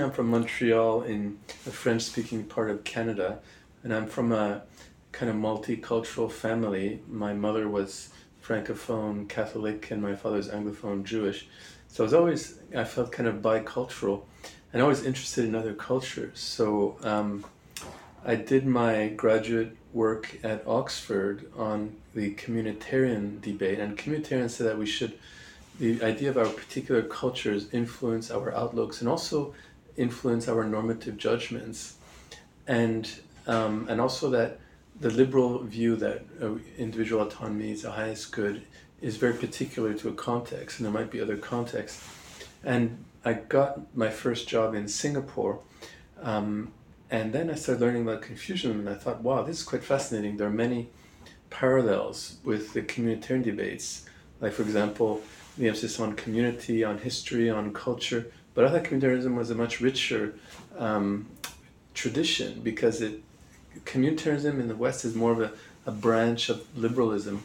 I'm from Montreal in the French speaking part of Canada, and I'm from a kind of multicultural family. My mother was Francophone Catholic, and my father's Anglophone Jewish. So I was always, I felt kind of bicultural and always interested in other cultures. So um, I did my graduate work at Oxford on the communitarian debate, and communitarians said that we should, the idea of our particular cultures influence our outlooks and also influence our normative judgments, and um, and also that the liberal view that uh, individual autonomy is the highest good is very particular to a context, and there might be other contexts. And I got my first job in Singapore, um, and then I started learning about Confucianism, and I thought, wow, this is quite fascinating. There are many parallels with the communitarian debates, like for example, the emphasis on community, on history, on culture, but I thought communitarianism was a much richer um, tradition because it communitarianism in the West is more of a, a branch of liberalism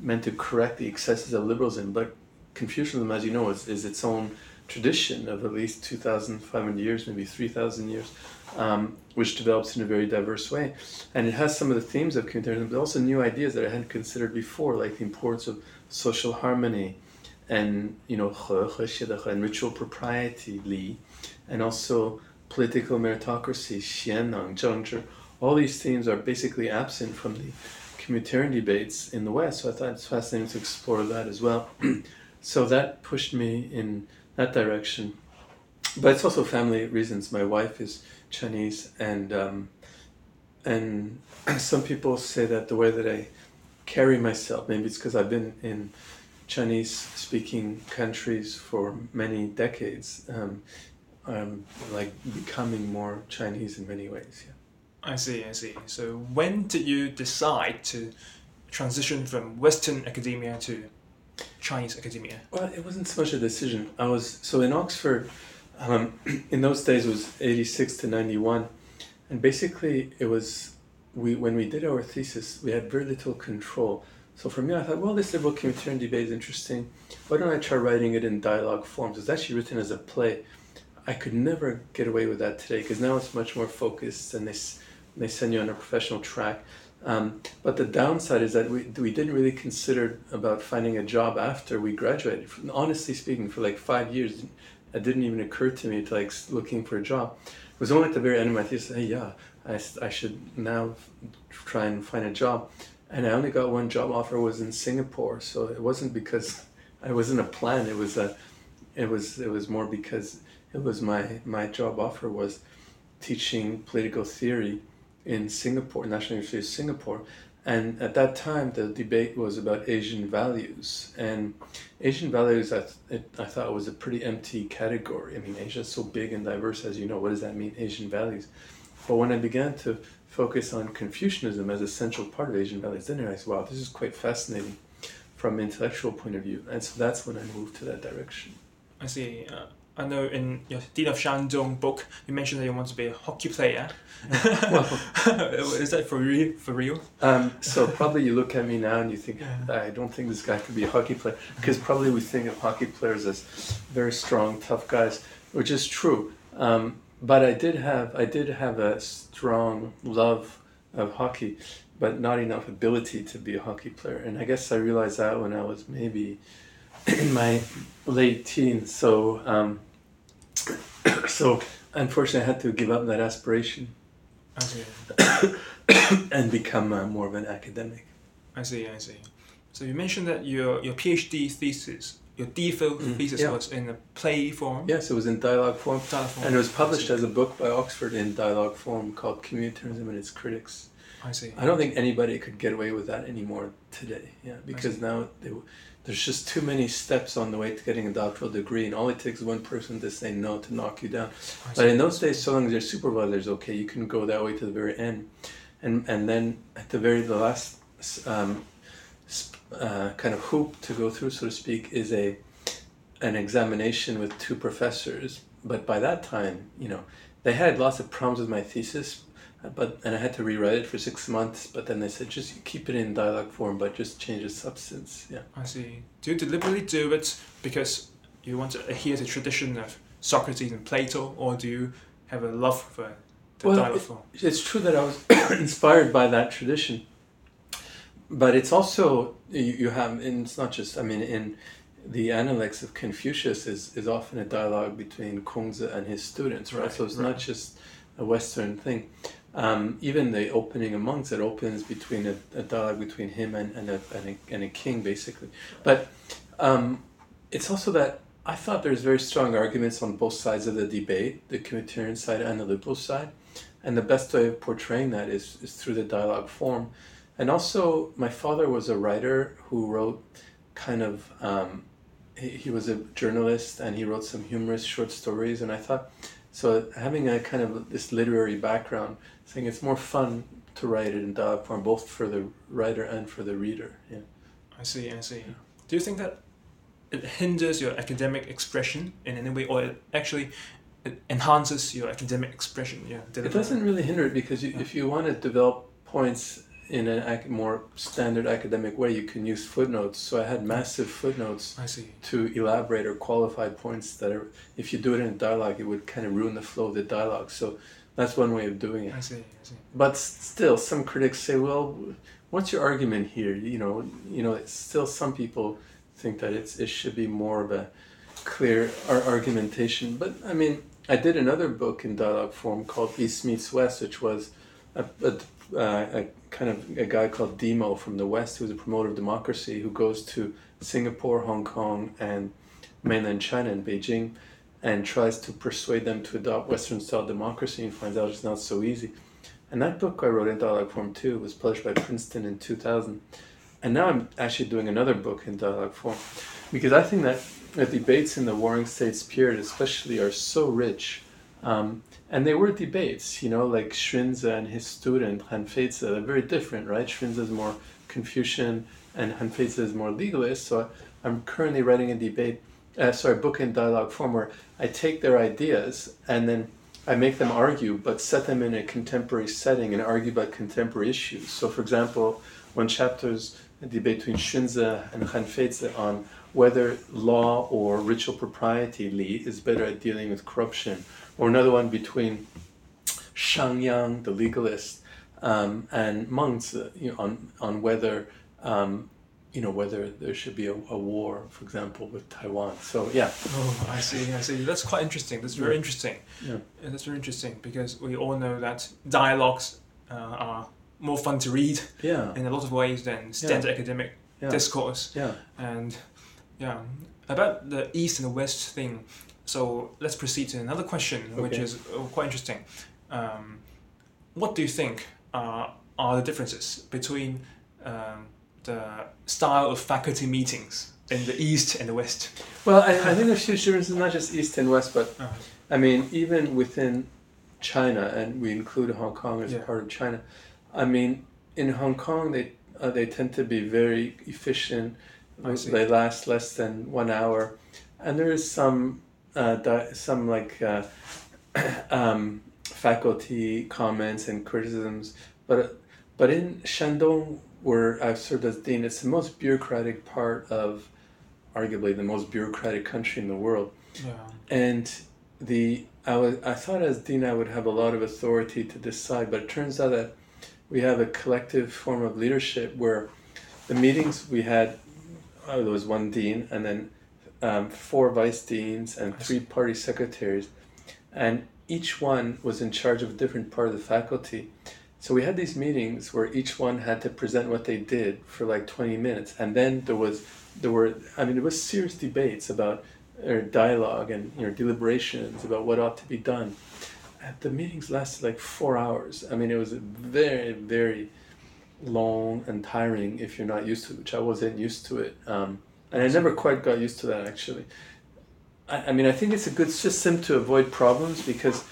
meant to correct the excesses of liberalism. But Confucianism, as you know, is, is its own tradition of at least 2,500 years, maybe 3,000 years, um, which develops in a very diverse way. And it has some of the themes of communitarianism, but also new ideas that I hadn't considered before, like the importance of social harmony, and you know and ritual propriety li, and also political meritocracy xianneng. All these themes are basically absent from the communitarian debates in the West. So I thought it's fascinating to explore that as well. so that pushed me in that direction. But it's also family reasons. My wife is Chinese, and um, and some people say that the way that I carry myself, maybe it's because I've been in Chinese speaking countries for many decades. Um, I'm like becoming more Chinese in many ways. Yeah. I see, I see. So when did you decide to transition from Western academia to Chinese academia? Well, it wasn't so much a decision. I was so in Oxford. Um, in those days, it was eighty six to ninety one, and basically it was we when we did our thesis, we had very little control so for me, I thought, well, this liberal communitarian debate is interesting. Why don't I try writing it in dialogue forms? It's actually written as a play. I could never get away with that today because now it's much more focused and they, they send you on a professional track. Um, but the downside is that we, we didn't really consider about finding a job after we graduated. Honestly speaking, for like five years, it didn't even occur to me to like looking for a job. It was only at the very end of my thesis, hey, yeah, I, I should now try and find a job and I only got one job offer was in Singapore. So it wasn't because I wasn't a plan. It was a, it was it was more because it was my my job offer was teaching political theory in Singapore, National University of Singapore. And at that time, the debate was about Asian values. And Asian values, I, th- I thought was a pretty empty category. I mean, Asia is so big and diverse, as you know. What does that mean, Asian values? But when I began to focus on Confucianism as a central part of Asian values, then I realized, wow, this is quite fascinating from an intellectual point of view. And so that's when I moved to that direction. I see. Uh, I know in your Dean of Shandong book, you mentioned that you want to be a hockey player. well, is that for real? For real? Um, so probably you look at me now and you think, I don't think this guy could be a hockey player because probably we think of hockey players as very strong, tough guys, which is true. Um, but I did have I did have a strong love of hockey, but not enough ability to be a hockey player. And I guess I realized that when I was maybe in my late teens. So um, so unfortunately, I had to give up that aspiration and become uh, more of an academic. I see. I see. So you mentioned that your your PhD thesis your DPhil mm, thesis yeah. was in a play form. Yes, it was in dialogue form. Dialogue form. And it was published as a book by Oxford in dialogue form called Communitarianism and Its Critics. I see. I don't think anybody could get away with that anymore today. Yeah, because now they, there's just too many steps on the way to getting a doctoral degree, and all it takes is one person to say no to knock you down. But in those days, so long as your supervisor is okay, you can go that way to the very end, and and then at the very the last um, uh, kind of hoop to go through, so to speak, is a an examination with two professors. But by that time, you know, they had lots of problems with my thesis, but and I had to rewrite it for six months. But then they said just keep it in dialogue form, but just change the substance. Yeah. I see. Do you deliberately do it because you want to adhere to tradition of Socrates and Plato, or do you have a love for the Well, dialogue form? It's true that I was inspired by that tradition, but it's also you, you have, and it's not just. I mean, in the Analects of Confucius is is often a dialogue between Kongzi and his students, right? Right, so it's right. not just a Western thing. Um, even the opening of Mencius, it opens between a, a dialogue between him and, and, a, and, a, and a king, basically. But um, it's also that I thought there's very strong arguments on both sides of the debate, the communitarian side and the liberal side. And the best way of portraying that is, is through the dialogue form. And also, my father was a writer who wrote kind of, um, he, he was a journalist and he wrote some humorous short stories. And I thought, so having a kind of this literary background, saying it's more fun to write it in dialogue form, both for the writer and for the reader. Yeah. I see, I see. Do you think that it hinders your academic expression in any way, or it actually it enhances your academic expression? Yeah, It doesn't really hinder it because you, if you want to develop points in a ac- more standard academic way, you can use footnotes. So I had massive footnotes I see. to elaborate or qualify points that are, if you do it in a dialogue, it would kind of ruin the flow of the dialogue. So that's one way of doing it. I see. I see. But still, some critics say, well, what's your argument here? You know, you know, it's still some people think that it's it should be more of a clear ar- argumentation. But I mean, I did another book in dialogue form called East Meets West, which was a, a, uh, a kind of a guy called Demo from the West, who's a promoter of democracy, who goes to Singapore, Hong Kong, and mainland China and Beijing, and tries to persuade them to adopt Western style democracy, and finds out it's not so easy. And that book I wrote in dialogue form too was published by Princeton in 2000. And now I'm actually doing another book in dialogue form because I think that the debates in the Warring States period, especially, are so rich. Um, and they were debates, you know, like Xunzi and his student Han Feizi, they're very different, right? Xunzi is more Confucian and Han Feizi is more legalist. So I'm currently writing a debate, uh, sorry, book in dialogue form where I take their ideas and then I make them argue, but set them in a contemporary setting and argue about contemporary issues. So, for example, one chapter is a debate between Xunzi and Han Feizi on whether law or ritual propriety Li is better at dealing with corruption, or another one between Shang Yang, the legalist, um, and Meng Zi you know, on on whether um, you know whether there should be a, a war, for example, with Taiwan. So yeah, Oh, I see. I see. That's quite interesting. That's very Yeah. interesting. Yeah. And that's very interesting because we all know that dialogues uh, are more fun to read yeah, in a lot of ways than standard academic yeah, discourse. yeah. And yeah, about the East and the West thing. So let's proceed to another question, which is uh, quite interesting. Um, what do you think uh, are the differences between um, the style of faculty meetings in the East and the West? Well, I, I think there's huge differences, not just East and West, but Uh, I mean, even within China, and we include Hong Kong as Yeah. part of China. I mean, in Hong Kong, they uh, they tend to be very efficient. They last less than one hour, and there is some uh, di- some like uh, um, faculty comments and criticisms, but but in Shandong, where I've served as dean, it's the most bureaucratic part of, arguably the most bureaucratic country in the world yeah. and the I was I thought as dean I would have a lot of authority to decide, but it turns out that we have a collective form of leadership where the meetings we had uh, there was one dean and then um, four vice deans and three party secretaries, and each one was in charge of a different part of the faculty. So we had these meetings where each one had to present what they did for like twenty minutes, and then there was there were I mean there was serious debates about or dialogue and you know deliberations about what ought to be done. Uh, The meetings lasted like four hours. I mean, it was very very long and tiring if you're not used to it, which I wasn't used to it. Um, and I never quite got used to that actually. I, I mean, I think it's a good system to avoid problems because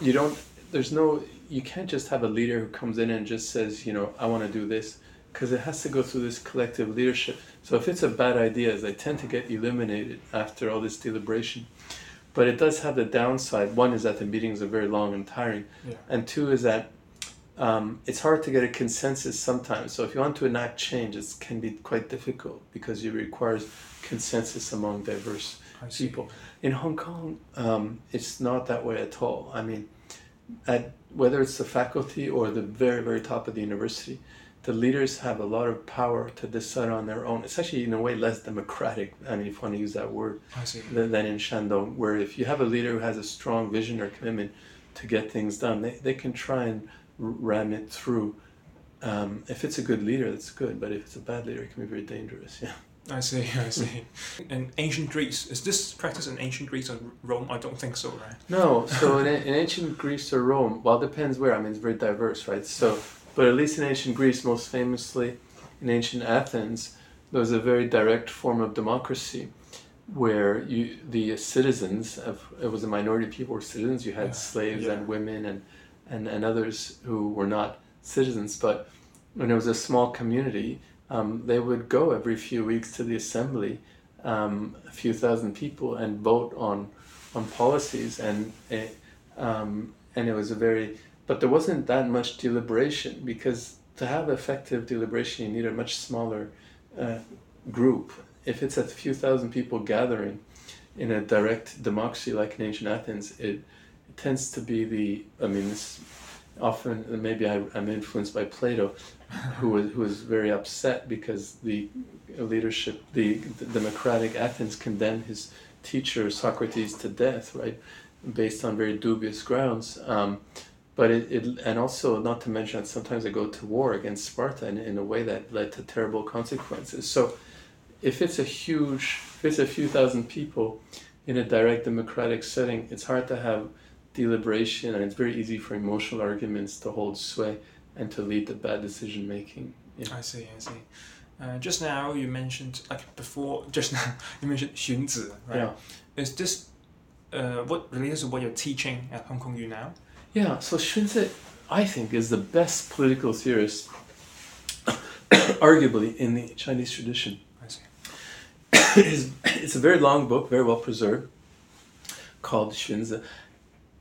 you don't. There's no. You can't just have a leader who comes in and just says, you know, I want to do this, because it has to go through this collective leadership. So if it's a bad idea, they tend to get eliminated after all this deliberation. But it does have the downside. One is that the meetings are very long and tiring, Yeah. and two is that um, it's hard to get a consensus sometimes. So if you want to enact change, it can be quite difficult because it requires consensus among diverse people. In Hong Kong, um, it's not that way at all. I mean, at whether it's the faculty or the very very top of the university, the leaders have a lot of power to decide on their own. It's actually in a way less democratic. I mean, if you want to use that word, than, than in Shandong, where if you have a leader who has a strong vision or commitment to get things done, they, they can try and ram it through. Um, if it's a good leader, that's good. But if it's a bad leader, it can be very dangerous. Yeah. I see, I see. In ancient Greece, is this practice in ancient Greece or Rome? I don't think so, right? No, so in, in ancient Greece or Rome, well, it depends where. I mean, it's very diverse, right? So, but at least in ancient Greece, most famously in ancient Athens, there was a very direct form of democracy where you the citizens of it was a minority of people were citizens. You had yeah. slaves yeah. and women and, and and others who were not citizens, but when it was a small community, um, they would go every few weeks to the assembly, um, a few thousand people, and vote on on policies, and it, um, and it was a very, but there wasn't that much deliberation because to have effective deliberation, you need a much smaller uh, group. If it's a few thousand people gathering in a direct democracy like in ancient Athens, it, tends to be the, I mean, this often maybe I, am influenced by Plato, who was who was very upset because the leadership, the, the democratic Athens condemned his teacher Socrates to death, right, based on very dubious grounds. Um, but it, it and also not to mention that sometimes they go to war against Sparta in, in a way that led to terrible consequences. So if it's a huge, if it's a few thousand people in a direct democratic setting, it's hard to have deliberation and it's very easy for emotional arguments to hold sway and to lead to bad decision making. Yeah. I see, I see. Uh, just now you mentioned, like before, just now you mentioned Xunzi, right? Yeah. Is this uh, what relates to what you're teaching at Hong Kong U now? Yeah, so Xunzi, I think, is the best political theorist, arguably, in the Chinese tradition. I see. it's, it's a very long book, very well preserved, called Xunzi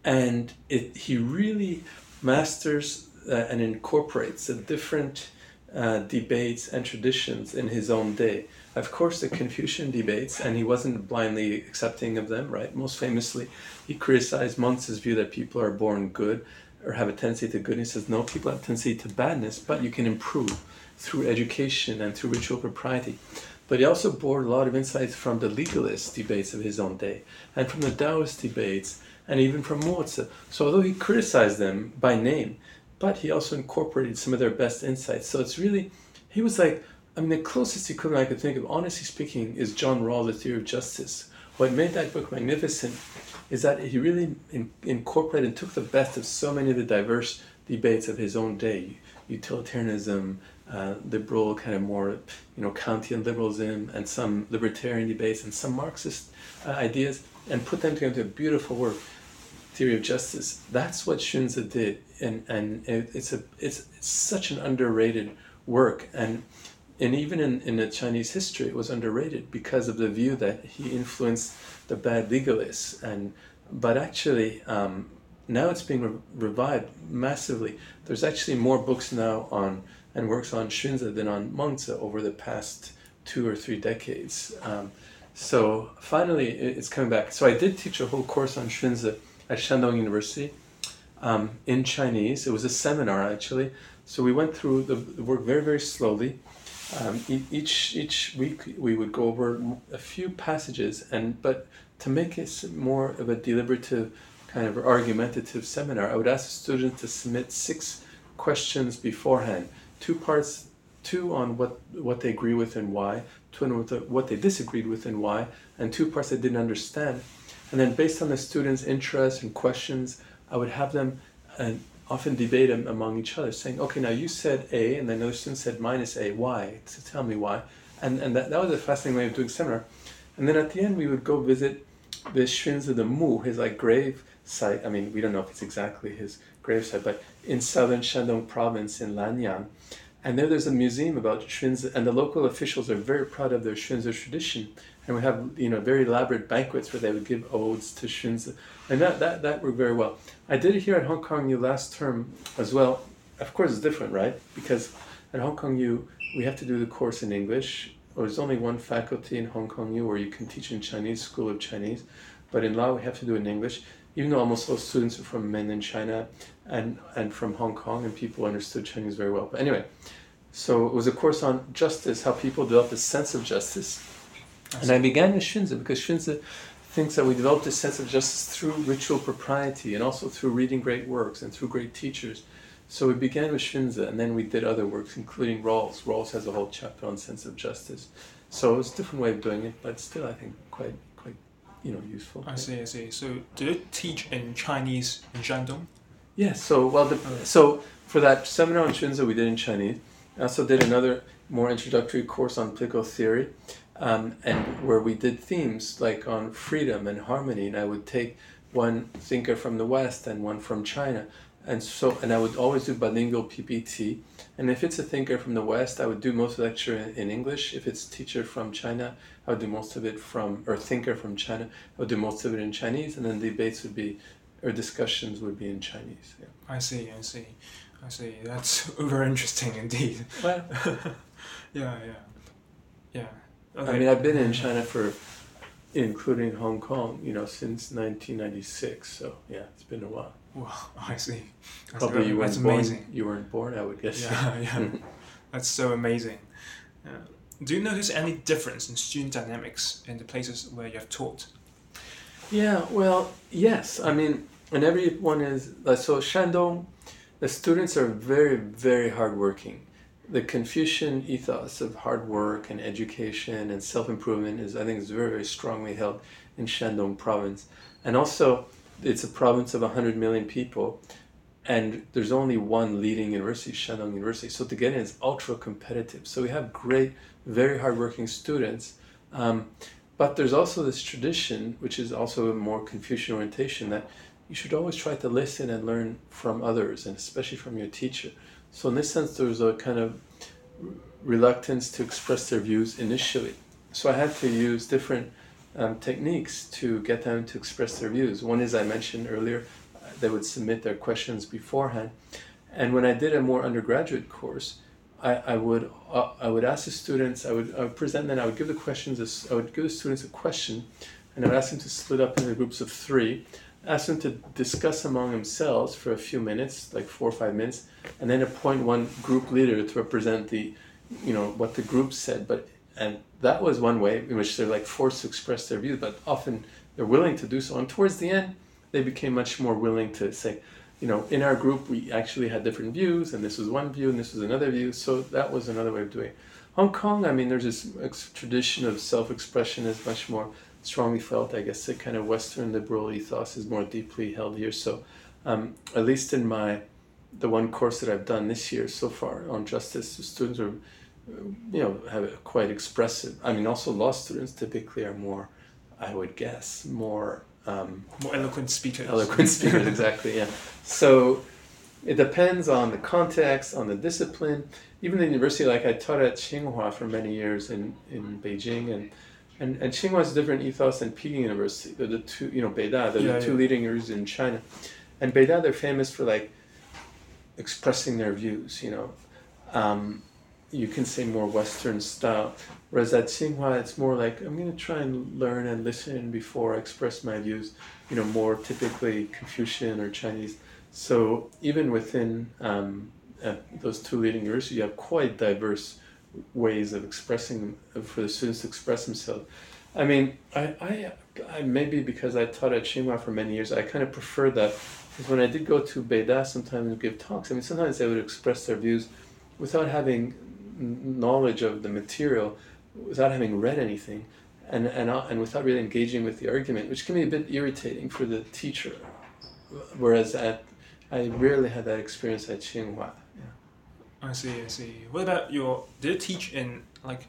and it, he really masters uh, and incorporates the different uh, debates and traditions in his own day. Of course, the Confucian debates, and he wasn't blindly accepting of them, right? Most famously, he criticized Mengzi's view that people are born good or have a tendency to goodness. He says, no, people have a tendency to badness, but you can improve through education and through ritual propriety. But he also bore a lot of insights from the legalist debates of his own day and from the Taoist debates and even from Mozi. So although he criticized them by name, but he also incorporated some of their best insights. So it's really, he was like, I mean, the closest equivalent I could think of, honestly speaking, is John Rawls' The Theory of Justice. What made that book magnificent is that he really in, incorporated and took the best of so many of the diverse debates of his own day utilitarianism, uh, liberal, kind of more, you know, Kantian liberalism, and some libertarian debates, and some Marxist uh, ideas, and put them together into a beautiful work theory of justice. That's what Xunzi did, and and it, it's a it's, it's such an underrated work, and and even in, in the Chinese history, it was underrated because of the view that he influenced the bad legalists, and but actually. Um, now it's being re- revived massively. There's actually more books now on and works on Xunzi than on Mengzi over the past two or three decades. Um, so finally, it's coming back. So I did teach a whole course on Xunzi at Shandong University um, in Chinese. It was a seminar actually. So we went through the, the work very very slowly. Um, each each week we would go over a few passages, and but to make it more of a deliberative kind of argumentative seminar, I would ask the students to submit six questions beforehand, two parts, two on what what they agree with and why, two on what they disagreed with and why, and two parts they didn't understand and then based on the students' interests and questions, I would have them uh, often debate them among each other, saying, okay, now you said A, and then another student said minus A. Why? So tell me why. And, and that, that was a fascinating way of doing seminar. And then at the end, we would go visit the Xunzi the Mu, his like grave site. I mean, we don't know if it's exactly his grave site, but in southern Shandong province in Lanling. And there, there's a museum about Xunzi, and the local officials are very proud of their Xunzi tradition and we have you know very elaborate banquets where they would give odes to Xunzi, and that, that that worked very well. I did it here at Hong Kong U last term as well. Of course, it's different, right? Because at Hong Kong U we have to do the course in English. There's only one faculty in Hong Kong U where you can teach in Chinese, School of Chinese. but in law we have to do it in English. Even though almost all students are from mainland China and and from Hong Kong, and people understood Chinese very well. But anyway, so it was a course on justice, how people develop a sense of justice. and I began with Xunzi because Xunzi thinks that we develop this sense of justice through ritual propriety and also through reading great works and through great teachers. So we began with Xunzi and then we did other works, including Rawls. Rawls has a whole chapter on sense of justice. So it was a different way of doing it, but still, I think, quite, quite, you know, useful. I see, I see. So do you teach in Chinese in Shandong? Yes. So well, the, so for that seminar on Xunzi we did in Chinese. I also did another more introductory course on political theory, um, and where we did themes like on freedom and harmony. And I would take one thinker from the West and one from China, and so and I would always do bilingual PPT. And if it's a thinker from the West, I would do most of the lecture in, in English. If it's teacher from China, I would do most of it from or thinker from China. I would do most of it in Chinese, and then the debates would be or discussions would be in Chinese. Yeah. I see, I see, I see. That's very interesting indeed. Well, Yeah, yeah, yeah. I mean, I've been in China for, including Hong Kong, you know, since 1996. So yeah, it's been a while. Wow, I see. That's Probably you weren't born. amazing. You weren't born, I would guess. Yeah, yeah. That's so amazing. Yeah. Do you notice any difference in student dynamics in the places where you have taught? Yeah, well, yes. I mean, and everyone is like so. Shandong, the students are very, very hardworking. The Confucian ethos of hard work and education and self improvement is, I think, is very, very strongly held in Shandong province, and also it's a province of hundred million people, and there's only one leading university, Shandong University. So to get in is ultra competitive. So we have great, very hardworking students. Um, but there's also this tradition, which is also a more Confucian orientation, that you should always try to listen and learn from others, and especially from your teacher. So, in this sense, there's a kind of reluctance to express their views initially. So, I had to use different um, techniques to get them to express their views. One is I mentioned earlier, uh, they would submit their questions beforehand. And when I did a more undergraduate course, I, I would uh, I would ask the students I would, I would present them I would give the questions I would give the students a question and I would ask them to split up into groups of three ask them to discuss among themselves for a few minutes like four or five minutes and then appoint one group leader to represent the you know what the group said but and that was one way in which they're like forced to express their views but often they're willing to do so and towards the end they became much more willing to say you know, in our group, we actually had different views, and this was one view, and this was another view. So that was another way of doing it. Hong Kong, I mean, there's this tradition of self-expression is much more strongly felt. I guess the kind of Western liberal ethos is more deeply held here. So, um, at least in my the one course that I've done this year so far on justice, the students are, you know, have a quite expressive. I mean, also law students typically are more, I would guess, more. Um, More eloquent speakers. eloquent speakers exactly yeah so it depends on the context on the discipline even the university like i taught at tsinghua for many years in, in beijing and and, and tsinghua has a different ethos than peking university they're the two you know beida they're Yeah, the two yeah. leading universities in china and beida they're famous for like expressing their views you know um, you can say more Western style. Whereas at Tsinghua, it's more like I'm going to try and learn and listen before I express my views. You know, more typically Confucian or Chinese. So even within um, uh, those two leading universities, you have quite diverse ways of expressing for the students to express themselves. I mean, I, I, I maybe because I taught at Tsinghua for many years, I kind of prefer that. Because when I did go to Beida, sometimes and give talks. I mean, sometimes they would express their views without having knowledge of the material, without having read anything, and and uh, and without really engaging with the argument, which can be a bit irritating for the teacher. Whereas at I rarely had that experience at Tsinghua. I see, I see. What about your? Did you teach in like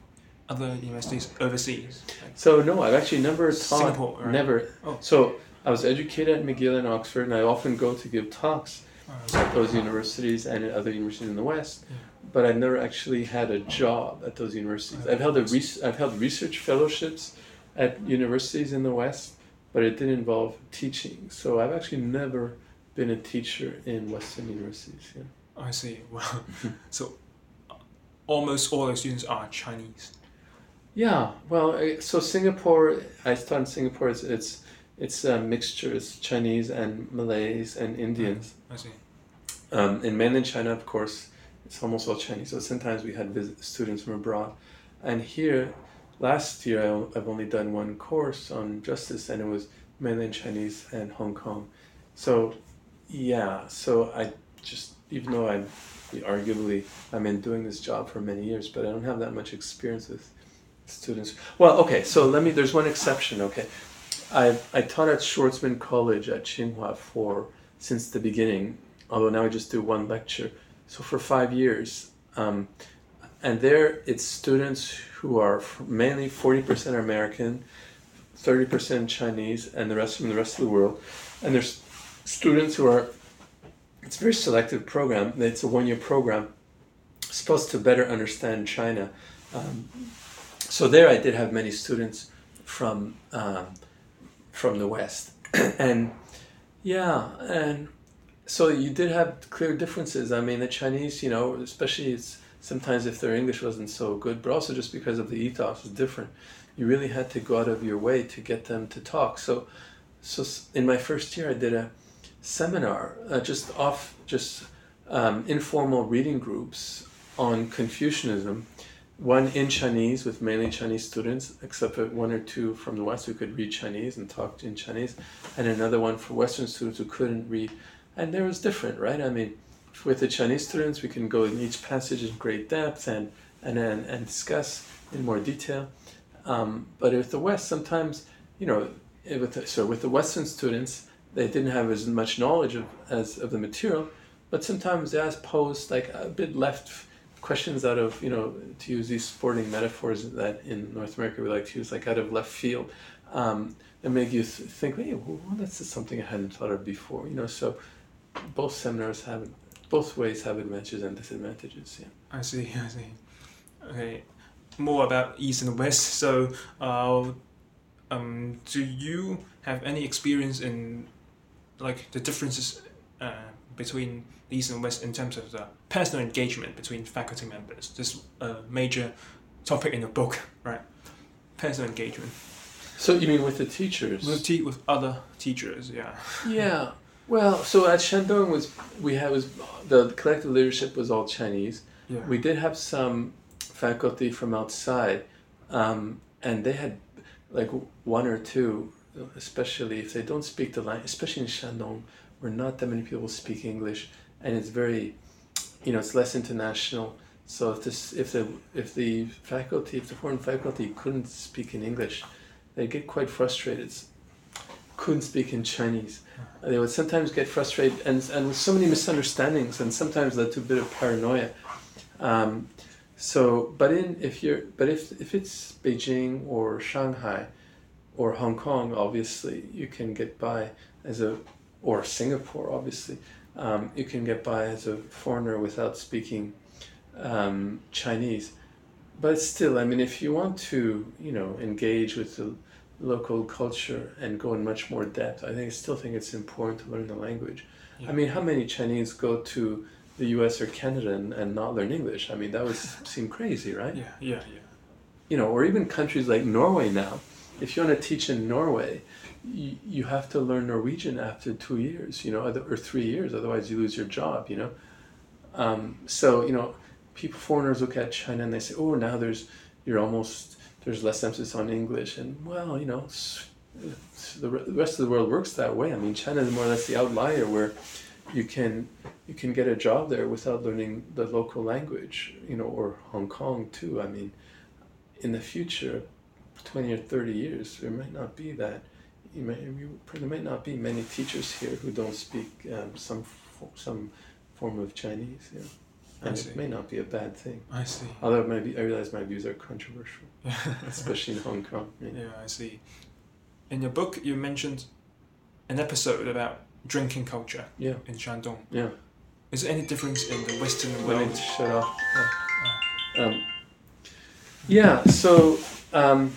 other universities overseas? Like, So no, I've actually never taught. Singapore, right? Never. Oh. So I was educated at McGill and Oxford, and I often go to give talks uh, at those universities and at other universities in the West. Yeah. But I've never actually had a job at those universities. I've held a res- I've held research fellowships at universities in the West, but it didn't involve teaching. So I've actually never been a teacher in Western universities. Yeah. I see. Well, so uh, almost all the students are Chinese. Yeah, well, eh, so Singapore, I taught in Singapore. It's, it's it's a mixture. It's Chinese and Malays and Indians. I see. Um, in mainland China, of course, it's almost all Chinese. So sometimes we had visit students from abroad, and here, last year I, I've only done one course on justice, and it was mainland Chinese and Hong Kong. So, yeah. So I just even though I'm arguably I've been doing this job for many years, but I don't have that much experience with students. Well, okay. So let me. There's one exception. Okay, I I taught at Schwarzman College at Tsinghua for since the beginning although now I just do one lecture. So for five years, um, and there it's students who are mainly 40% are American, 30% Chinese, and the rest from the rest of the world. And there's students who are, it's a very selective program. It's a one-year program, supposed to better understand China. Um, so there I did have many students from um, from the West, and yeah, and so you did have clear differences. I mean, the Chinese, you know, especially it's sometimes if their English wasn't so good, but also just because of the ethos is different. You really had to go out of your way to get them to talk. So, so in my first year, I did a seminar, uh, just off, just um, informal reading groups on Confucianism. One in Chinese with mainly Chinese students, except for one or two from the West who could read Chinese and talked in Chinese, and another one for Western students who couldn't read and there was different, right? I mean, with the Chinese students, we can go in each passage in great depth and and and, and discuss in more detail. Um, but with the West, sometimes you know, with the, so with the Western students, they didn't have as much knowledge of as of the material, but sometimes they asked posed like a bit left questions out of you know to use these sporting metaphors that in North America we like to use like out of left field. Um, and make you th- think, hey, well, that's something I hadn't thought of before, you know. So both seminars have both ways have advantages and disadvantages. Yeah. I see. I see. Okay, more about East and West. So, uh, um, do you have any experience in like the differences uh, between East and West in terms of the personal engagement between faculty members? This a uh, major topic in the book, right? Personal engagement. So you mean with the teachers? With te- with other teachers, yeah. Yeah. Well, so at Shandong was we had was the collective leadership was all Chinese. Yeah. We did have some faculty from outside, um, and they had like one or two, especially if they don't speak the language, especially in Shandong, where not that many people speak English, and it's very, you know, it's less international. So if this, if the, if the faculty, if the foreign faculty couldn't speak in English, they get quite frustrated couldn't speak in Chinese. They would sometimes get frustrated and, and with so many misunderstandings and sometimes led to a bit of paranoia. Um, so, but in if you're, but if if it's Beijing or Shanghai or Hong Kong, obviously you can get by as a, or Singapore, obviously, um, you can get by as a foreigner without speaking um, Chinese. But still, I mean, if you want to, you know, engage with the local culture and go in much more depth. I think I still think it's important to learn the language. Yeah. I mean, how many Chinese go to the U.S. or Canada and, and not learn English? I mean, that would seem crazy, right? Yeah, yeah, yeah. You know, or even countries like Norway now. If you want to teach in Norway, you, you have to learn Norwegian after two years, you know, or three years. Otherwise, you lose your job. You know. Um, so you know, people foreigners look at China and they say, "Oh, now there's you're almost there's less emphasis on English, and well, you know, the rest of the world works that way. I mean, China is more or less the outlier where you can you can get a job there without learning the local language, you know, or Hong Kong too. I mean, in the future, twenty or thirty years, there might not be that. You might, you, there might not be many teachers here who don't speak um, some some form of Chinese. Yeah and it may not be a bad thing. I see. Although maybe I realize my views are controversial, especially in Hong Kong. Yeah. yeah, I see. In your book, you mentioned an episode about drinking culture. Yeah. In Shandong. Yeah. Is there any difference in the Western world? Let shut off. Yeah. Um, yeah. So um,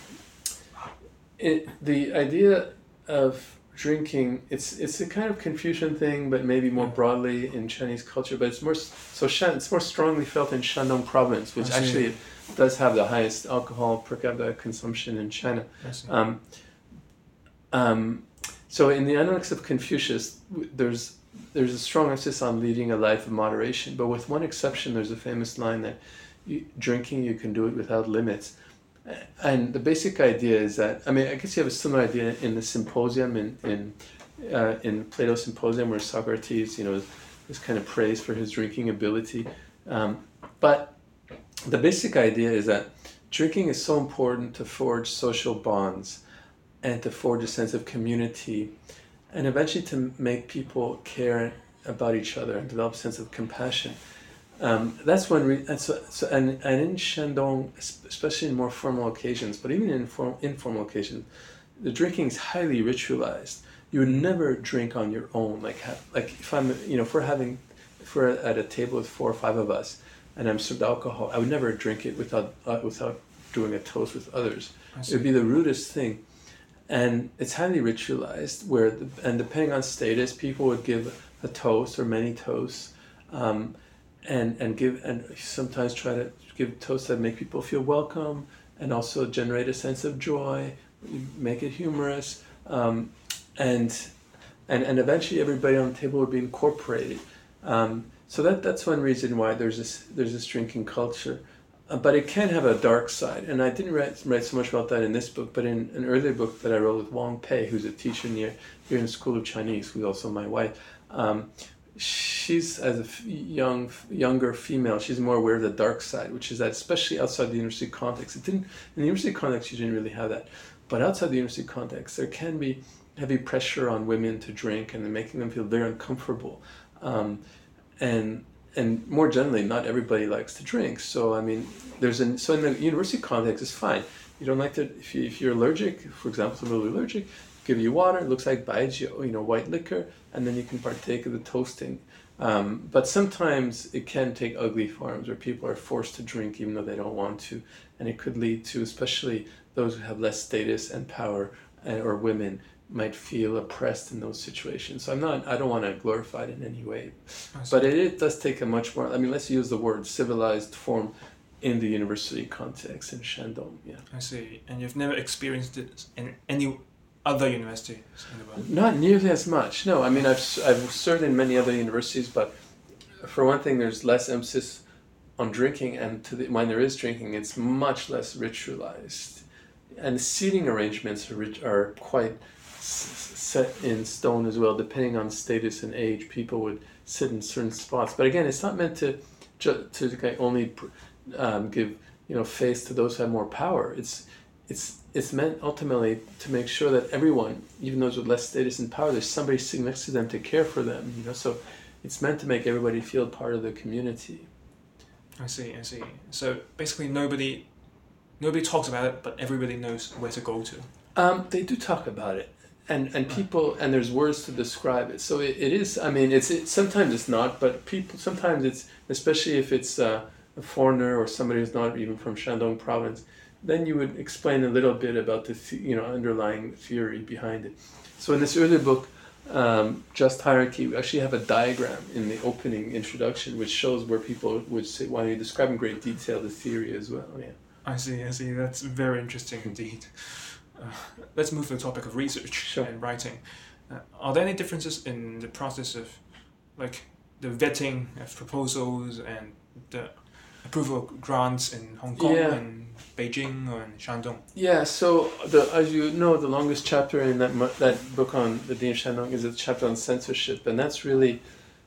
it, the idea of drinking it's it's a kind of Confucian thing, but maybe more broadly in Chinese culture. But it's more so Shan, it's more strongly felt in Shandong province, which actually does have the highest alcohol per capita consumption in China. Um, um, so in the Analects of Confucius, there's there's a strong emphasis on leading a life of moderation, but with one exception, there's a famous line that you, drinking you can do it without limits. And the basic idea is that I mean I guess you have a similar idea in the symposium in in uh, in Plato's symposium where Socrates you know is kind of praised for his drinking ability, um, but the basic idea is that drinking is so important to forge social bonds and to forge a sense of community and eventually to make people care about each other and develop a sense of compassion. Um, that's when, re- and, so, so, and, and in Shandong, especially in more formal occasions, but even in inform, informal occasions, the drinking is highly ritualized. You would never drink on your own. Like, like if I'm, you know, if we're having, if we're at a table with four or five of us, and I'm served alcohol, I would never drink it without uh, without doing a toast with others. It would be the rudest thing, and it's highly ritualized. Where the, and depending on status, people would give a toast or many toasts. Um, and and give and sometimes try to give toasts that make people feel welcome and also generate a sense of joy, make it humorous, um, and and and eventually everybody on the table would be incorporated. Um, so that that's one reason why there's this there's this drinking culture. Uh, but it can have a dark side, and I didn't write, write so much about that in this book, but in an earlier book that I wrote with Wang Pei, who's a teacher near here in the School of Chinese, who's also my wife. Um, she's as a young younger female she's more aware of the dark side which is that especially outside the university context. It didn't in the university context you didn't really have that. But outside the university context there can be heavy pressure on women to drink and making them feel very uncomfortable. Um, and and more generally not everybody likes to drink. So i mean there's an so in the university context it's fine. You don't like to if, you, if you're allergic for example really allergic give you water. It looks like baijiu, you know, white liquor, and then you can partake of the toasting. Um, but sometimes it can take ugly forms where people are forced to drink even though they don't want to, and it could lead to, especially those who have less status and power, and, or women might feel oppressed in those situations. So I'm not, I don't want to glorify it in any way, but it, it does take a much more. I mean, let's use the word civilized form in the university context in Shandong. Yeah. I see. And you've never experienced it in any other universities in the world? Not nearly as much. No, I mean I've I've served in many other universities, but for one thing, there's less emphasis on drinking, and to the, when there is drinking, it's much less ritualized, and seating arrangements are, quite set in stone as well, depending on status and age. People would sit in certain spots, but again, it's not meant to to only um, give you know face to those who have more power. It's it's it's meant ultimately to make sure that everyone, even those with less status and power, there's somebody sitting next to them to care for them. You know, so it's meant to make everybody feel part of the community. I see. I see. So basically, nobody, nobody talks about it, but everybody knows where to go to. Um, they do talk about it, and and people and there's words to describe it. So it, it is. I mean, it's it, sometimes it's not, but people sometimes it's especially if it's uh, a foreigner or somebody who's not even from Shandong province then you would explain a little bit about the you know underlying theory behind it. So in this earlier book, um, Just Hierarchy, we actually have a diagram in the opening introduction which shows where people would say, why you describe in great detail the theory as well. Yeah. I see, I see. That's very interesting indeed. Uh, let's move to the topic of research sure. and writing. Uh, are there any differences in the process of, like, the vetting of proposals and the approval grants in Hong Kong yeah. and Beijing or in Shandong? Yeah, so the, as you know, the longest chapter in that that book on the Dean of Shandong is a chapter on censorship, and that's really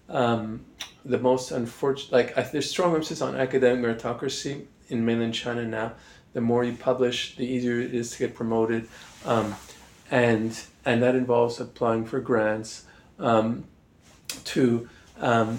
um, the most unfortunate. Like, I, there's strong emphasis on academic meritocracy in mainland China now. The more you publish, the easier it is to get promoted, um, and and that involves applying for grants um, to um,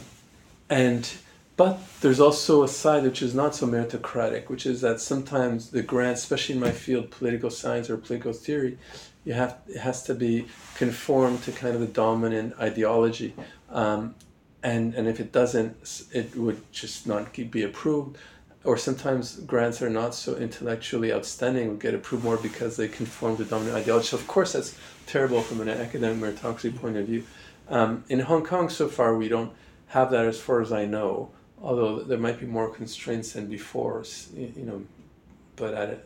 and but there's also a side which is not so meritocratic, which is that sometimes the grant, especially in my field, political science or political theory, you have it has to be conformed to kind of the dominant ideology, um, and and if it doesn't, it would just not be approved. Or sometimes grants are not so intellectually outstanding get approved more because they conform to dominant ideology. So of course that's terrible from an academic meritocracy point of view. Um, in Hong Kong, so far we don't have that as far as I know although there might be more constraints than before, you know, but I,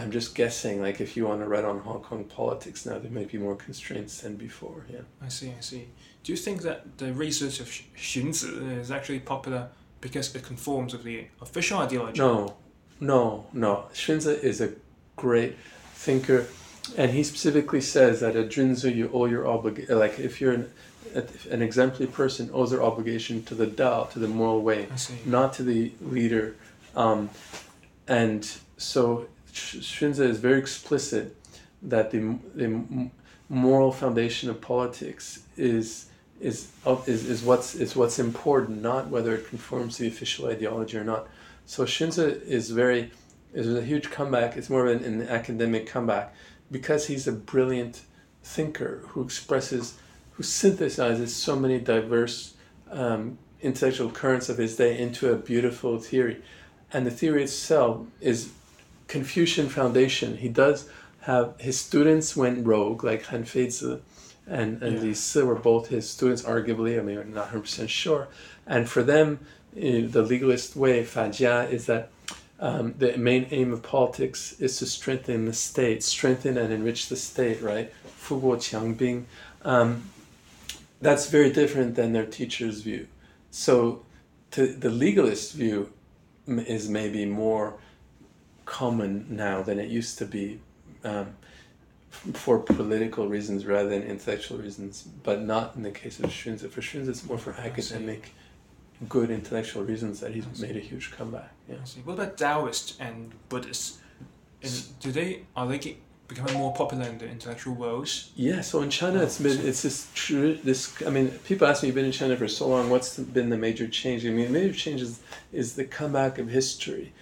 I'm just guessing. Like if you want to write on Hong Kong politics now, there might be more constraints than before. Yeah. I see. I see. Do you think that the research of Xunzi is actually popular because it conforms with the official ideology? No, no, no. Xunzi is a great thinker, and he specifically says that at Junzi you owe your obligation. Like if you're an, an exemplary person, owes their obligation to the Dao, to the moral way, not to the leader. Um, and so Xunzi is very explicit that the, the moral foundation of politics is is, is, is what's is what's important, not whether it conforms to the official ideology or not. So Xunzi is very is a huge comeback. It's more of an, an academic comeback because he's a brilliant thinker who expresses, who synthesizes so many diverse um, intellectual currents of his day into a beautiful theory, and the theory itself is Confucian foundation. He does have his students went rogue, like Han Feizi and, and yeah. Li Si were both his students, arguably. I mean, I'm not 100% sure. And for them, eh, the legalist way, Fajia, is that um, the main aim of politics is to strengthen the state, strengthen and enrich the state, right? Fuguo Qiangbing. Um, that's very different than their teacher's view. So, to, the legalist view is maybe more common now than it used to be um, for political reasons rather than intellectual reasons, but not in the case of Xunzi. For Xunzi, it's more for academic, good intellectual reasons that he's made a huge comeback. Yeah. What about Taoists and Buddhists? do they are they becoming more popular in the intellectual world? Yeah. So in China, oh, it's been it's this true this. I mean, people ask me, you've been in China for so long. What's been the major change? I mean, the major change is, is the comeback of history,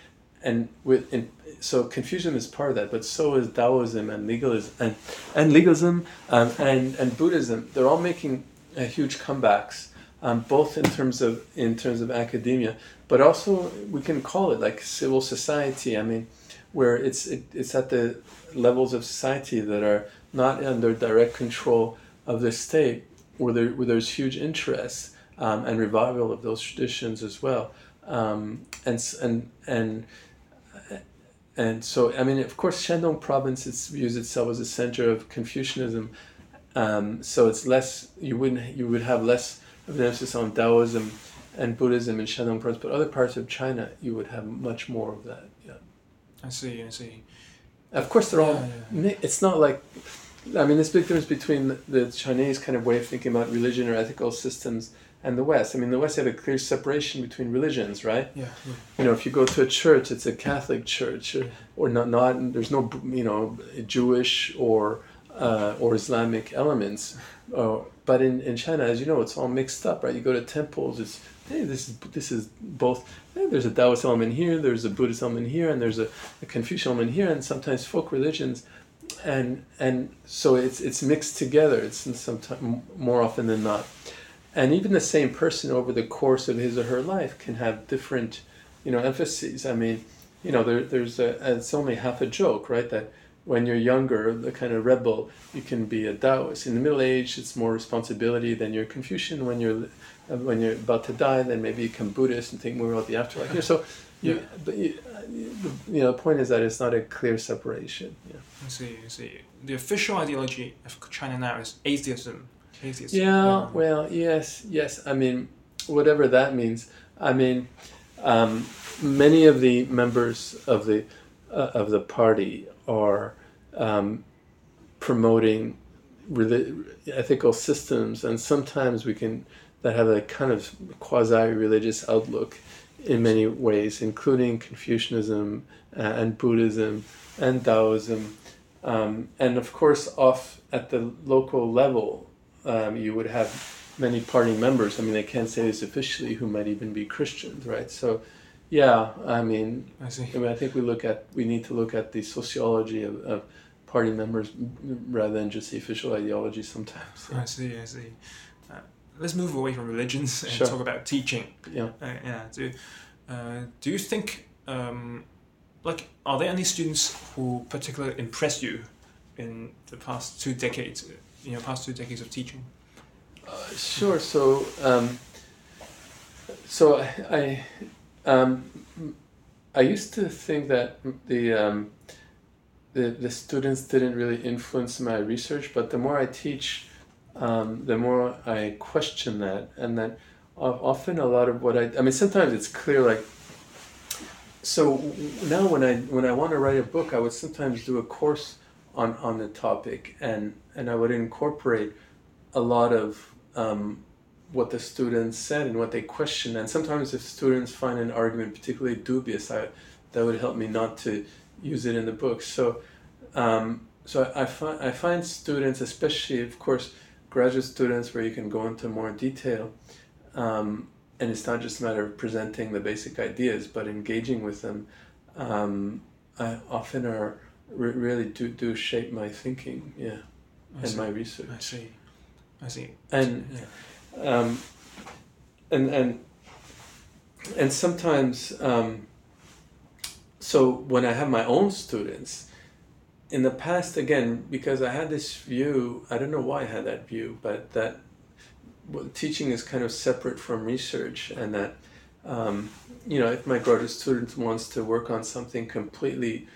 and with in so Confucianism is part of that, but so is Taoism and legalism and and legalism um, and and Buddhism. They're all making uh, huge comebacks, um, both in terms of in terms of academia, but also we can call it like civil society. I mean, where it's it, it's at the levels of society that are not under direct control of the state, where there where there's huge interest um, and revival of those traditions as well, um, and and and and so, I mean, of course, Shandong province views itself as a center of Confucianism. Um, so it's less, you wouldn't, you would have less of an emphasis on Taoism and Buddhism in Shandong province, but other parts of China, you would have much more of that. Yeah. I see, I see. Of course, they're all, it's not like, I mean, there's a big difference between the Chinese kind of way of thinking about religion or ethical systems and the West. I mean, the West have a clear separation between religions, right? Yeah. yeah. You know, if you go to a church, it's a Catholic church, or, or not. Not there's no you know Jewish or uh, or Islamic elements. Uh, but in, in China, as you know, it's all mixed up, right? You go to temples, it's hey, this is this is both. Hey, there's a Taoist element here, there's a Buddhist element here, and there's a, a Confucian element here, and sometimes folk religions, and and so it's it's mixed together. It's sometimes more often than not and even the same person over the course of his or her life can have different you know emphases i mean you know there, there's a it's only half a joke right that when you're younger the kind of rebel you can be a taoist. In the middle age it's more responsibility than you're confucian. When you're when you're about to die then maybe you become buddhist and think more about the afterlife. You know, so you, but you, you know the point is that it's not a clear separation. Yeah. i see i see. The official ideology of china now is atheism. Yeah, yeah, well, yes, yes. I mean, whatever that means. I mean, um, many of the members of the uh, of the party are um, promoting ethical systems, and sometimes we can that have a kind of quasi-religious outlook in many ways, including Confucianism and Buddhism and Taoism, um, and of course, off at the local level, um, you would have many party members. I mean, they can't say this officially, who might even be Christians, right? So, yeah, I mean, I see. I mean, I think we look at we need to look at the sociology of, of party members rather than just the official ideology. Sometimes. I see. I see. Uh, let's move away from religions and sure. talk about teaching. Yeah. Uh, yeah. Do uh, Do you think? Um, like, are there any students who particularly impressed you in the past two decades in your past two decades of teaching? Uh, sure. So, um, so I, I, um, I, used to think that the um, the, the students didn't really influence my research, but the more I teach, um, the more I question that, and that often a lot of what I I mean sometimes it's clear like so now when I when I want to write a book, I would sometimes do a course on on the topic, and and I would incorporate a lot of um, what the students said and what they questioned. And sometimes if students find an argument particularly dubious, I that would help me not to use it in the book. So um, so I, I find I find students, especially of course graduate students, where you can go into more detail. Um, and it's not just a matter of presenting the basic ideas, but engaging with them. Um, I often are re- really do do shape my thinking, yeah, I and see. my research. I see, I see. And yeah. Um, and and and sometimes, um, so when I have my own students, in the past, again, because I had this view, I don't know why I had that view, but that teaching is kind of separate from research, and that um, you know if my graduate student wants to work on something completely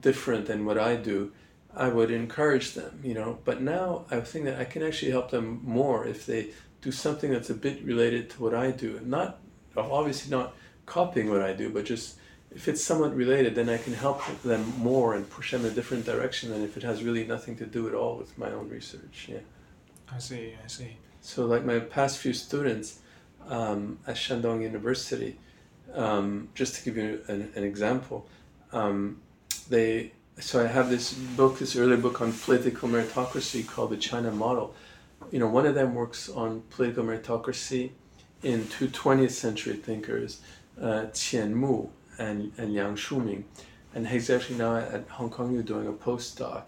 different than what I do, I would encourage them. You know, but now I think that I can actually help them more if they do something that's a bit related to what I do, and not obviously not copying what I do, but just if it's somewhat related, then I can help them more and push them in a different direction than if it has really nothing to do at all with my own research. Yeah. I see. I see. So, like my past few students um, at Shandong University, um, just to give you an, an example, um, they so I have this book, this early book on political meritocracy called the China Model. You know, one of them works on political meritocracy in two 20th century thinkers, uh, Qian Mu and, and Liang Shuming. And he's actually now at Hong Kong U doing a postdoc.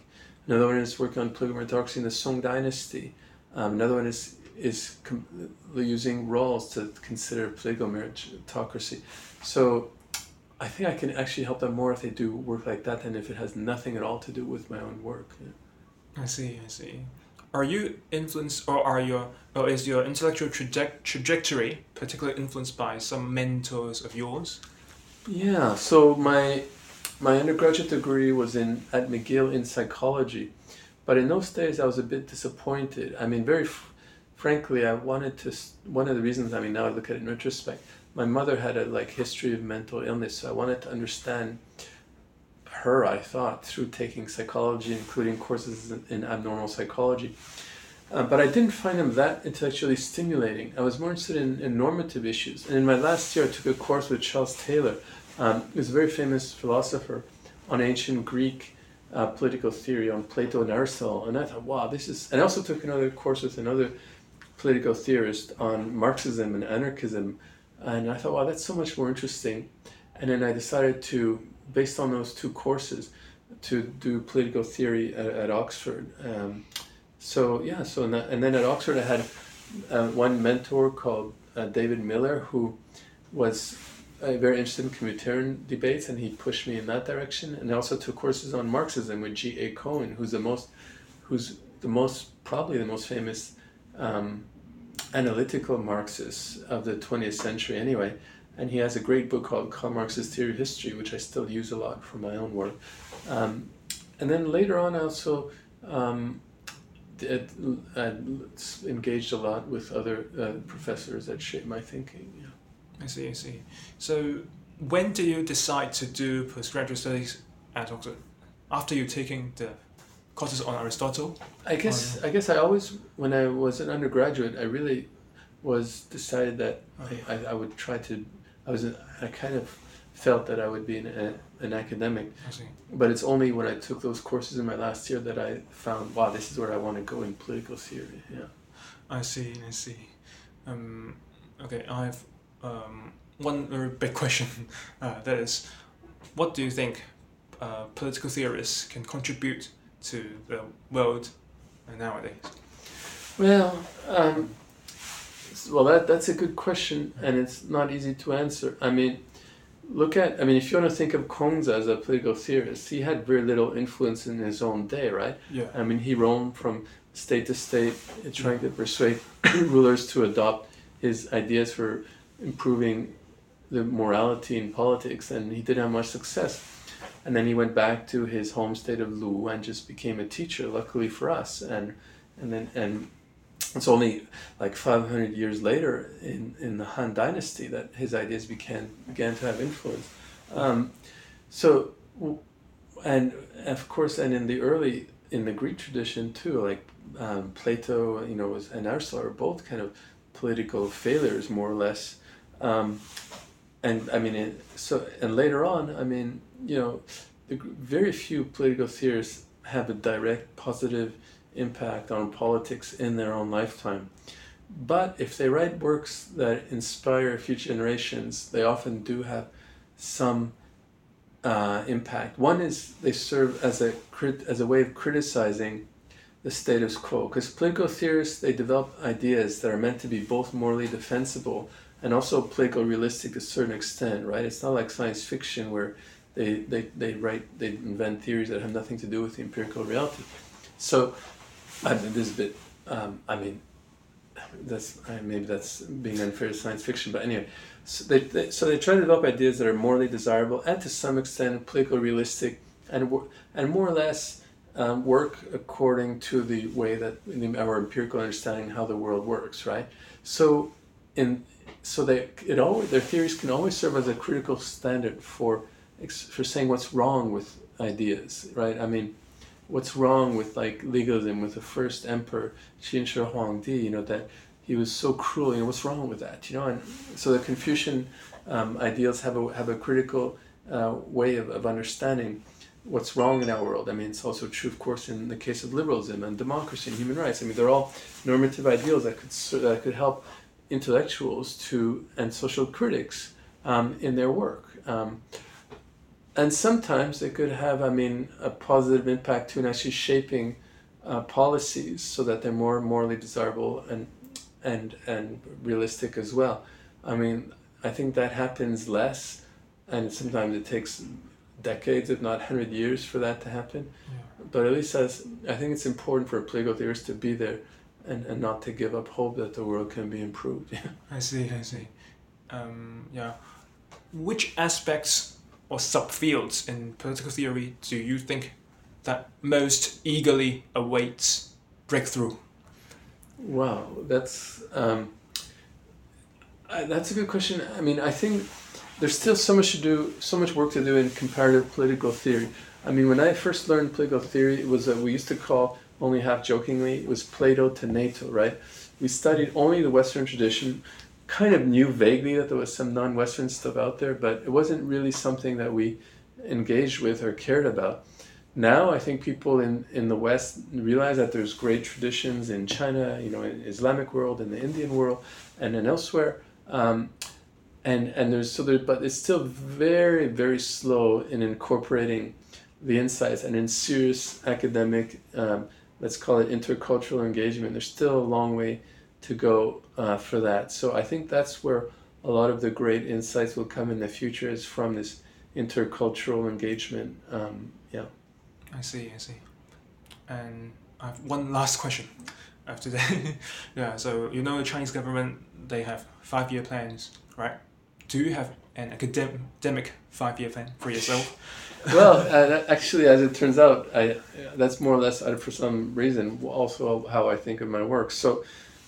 Another one is working on political meritocracy in the Song Dynasty. Um, another one is is com- using Rawls to consider political meritocracy. So I think I can actually help them more if they do work like that than if it has nothing at all to do with my own work. Yeah. I see, I see. Are you influenced, or are your, or is your intellectual traje- trajectory particularly influenced by some mentors of yours? Yeah. So my my undergraduate degree was in at McGill in psychology, but in those days I was a bit disappointed. I mean, very frankly, I wanted to. One of the reasons, I mean, now I look at it in retrospect, my mother had a like history of mental illness, so I wanted to understand her. I thought through taking psychology, including courses in, in abnormal psychology. Uh, but I didn't find them that intellectually stimulating. I was more interested in, in, normative issues. And in my last year, I took a course with Charles Taylor. Um, was a very famous philosopher on ancient Greek uh, political theory, on Plato and Aristotle. And I thought, wow, this is. And I also took another course with another political theorist on Marxism and anarchism, and I thought, wow, that's so much more interesting. And then I decided to, based on those two courses, to do political theory at, at Oxford. Um, so yeah, so that, and then at Oxford I had uh, one mentor called uh, David Miller who was uh, very interested in communitarian debates, and he pushed me in that direction. And I also took courses on Marxism with G. A. Cohen, who's the most, who's the most probably the most famous um, analytical Marxist of the 20th century, anyway. And he has a great book called Karl Marx's Theory of History, which I still use a lot for my own work. Um, and then later on, I also um, did, uh, engaged a lot with other uh, professors that shaped my thinking. Yeah. I see, I see. So, when do you decide to do postgraduate studies at Oxford? After you taking the courses on Aristotle? I guess I guess I always when I was an undergraduate I really was decided that I, I, I would try to I was I kind of felt that I would be an, an academic. But it's only when I took those courses in my last year that I found wow this is where I want to go in political theory. Yeah. I see. I see. Um, okay, I have um, one very big question. Uh, that is, what do you think uh, political theorists can contribute to the world nowadays? Well, um, well, that that's a good question, and it's not easy to answer. I mean, look at I mean, if you want to think of Kongzi as a political theorist, he had very little influence in his own day, right? Yeah. I mean, he roamed from state to state, trying to persuade rulers to adopt his ideas for improving the morality in politics, and he didn't have much success. and then he went back to his home state of Lu and just became a teacher. Luckily for us, and and then and it's only like 500 years later in, in the Han Dynasty that his ideas began began to have influence. Um, so, and of course, and in the early in the Greek tradition too, like um, Plato, you know, was, and Aristotle are both kind of political failures, more or less. Um, and I mean, it, so and later on, I mean, you know, the, very few political theorists have a direct positive impact on politics in their own lifetime. But if they write works that inspire future generations, they often do have some uh, impact. One is they serve as a crit- as a way of criticizing the status quo, because political theorists they develop ideas that are meant to be both morally defensible and also political realistic to a certain extent, right? It's not like science fiction where they, they, they write they invent theories that have nothing to do with the empirical reality. So I mean, this is a bit. Um, I mean, that's maybe that's being unfair to science fiction, but anyway, so they, they, so they try to develop ideas that are morally desirable and to some extent politically realistic, and and more or less um, work according to the way that our empirical understanding how the world works, right? So, in so they it always their theories can always serve as a critical standard for for saying what's wrong with ideas, right? I mean what's wrong with like legalism with the first emperor Qin Shi Huangdi, you know, that he was so cruel, you know, what's wrong with that, you know? And so the Confucian um, ideals have a, have a critical uh, way of, of understanding what's wrong in our world. I mean, it's also true, of course, in the case of liberalism and democracy and human rights. I mean, they're all normative ideals that could, that could help intellectuals to and social critics um, in their work. Um, and sometimes it could have, I mean, a positive impact too in actually shaping uh, policies so that they're more morally desirable and and and realistic as well. I mean, I think that happens less, and sometimes it takes decades, if not hundred years, for that to happen. Yeah. But at least as I think it's important for political theorists to be there, and, and not to give up hope that the world can be improved. I see. I see. Um, yeah. Which aspects or subfields in political theory do you think that most eagerly awaits breakthrough? Wow, that's um, that's a good question. I mean, I think there's still so much to do, so much work to do in comparative political theory. I mean, when I first learned political theory, it was what we used to call, only half jokingly, it was Plato to NATO, right? We studied only the Western tradition, kind of knew vaguely that there was some non-Western stuff out there, but it wasn't really something that we engaged with or cared about. Now I think people in, in the West realize that there's great traditions in China, you know, in Islamic world, in the Indian world, and then elsewhere. Um, and and there's so there, but it's still very very slow in incorporating the insights and in serious academic, um, let's call it intercultural engagement. There's still a long way to go uh, for that. So I think that's where a lot of the great insights will come in the future is from this intercultural engagement. Um, yeah. I see. I see. And I have one last question after that. yeah. So you know the Chinese government they have five year plans, right? Do you have an academic five year plan for yourself? well, uh, actually, as it turns out, I that's more or less uh, for some reason also how I think of my work. So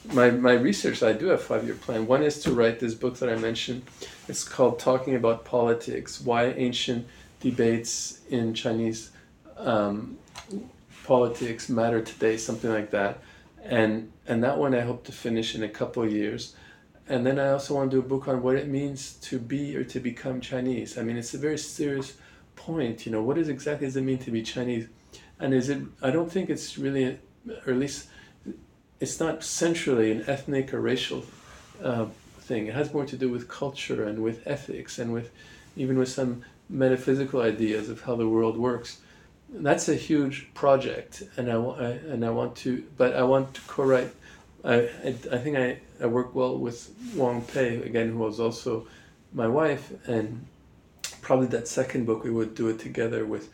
my, my research, I do have five year plan. One is to write this book that I mentioned. It's called Talking About Politics Why Ancient Debates in Chinese um, Politics Matter Today, something like that. And, and that one I hope to finish in a couple years. And then I also want to do a book on what it means to be or to become Chinese. I mean, it's a very serious point. You know, what is exactly does it mean to be Chinese? And is it? I don't think it's really, or at least it's not centrally an ethnic or racial uh, thing. It has more to do with culture and with ethics and with even with some metaphysical ideas of how the world works. That's a huge project, and I, I and I want to, but I want to co-write. I, I, I think I, I work well with Wang Pei again, who was also my wife, and probably that second book we would do it together with.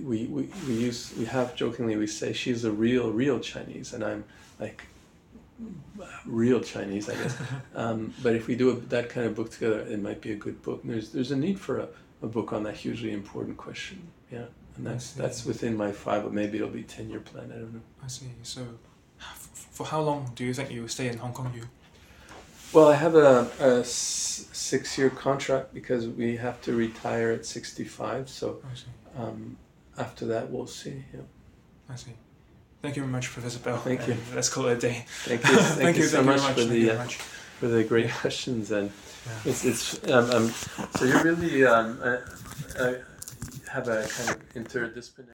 we, we, we use we have jokingly we say she's a real real Chinese and I'm like real Chinese, I guess. um, but if we do a, that kind of book together, it might be a good book. And there's there's a need for a a book on that hugely important question. Yeah, and that's that's within my five, but maybe it'll be ten year plan. I don't know. I see. So, for how long do you think you will stay in Hong Kong? You Well, I have a, a six year contract because we have to retire at sixty five. So um, after that, we'll see. Yeah. I see. Thank you very much, Professor Bell. Thank you. Let's call it a day. Thank you. Thank, you so thank much, very for the you uh, much. for the great questions and Yeah. it's it's um, um, so you really um, uh, uh, have a kind of interdisciplinary.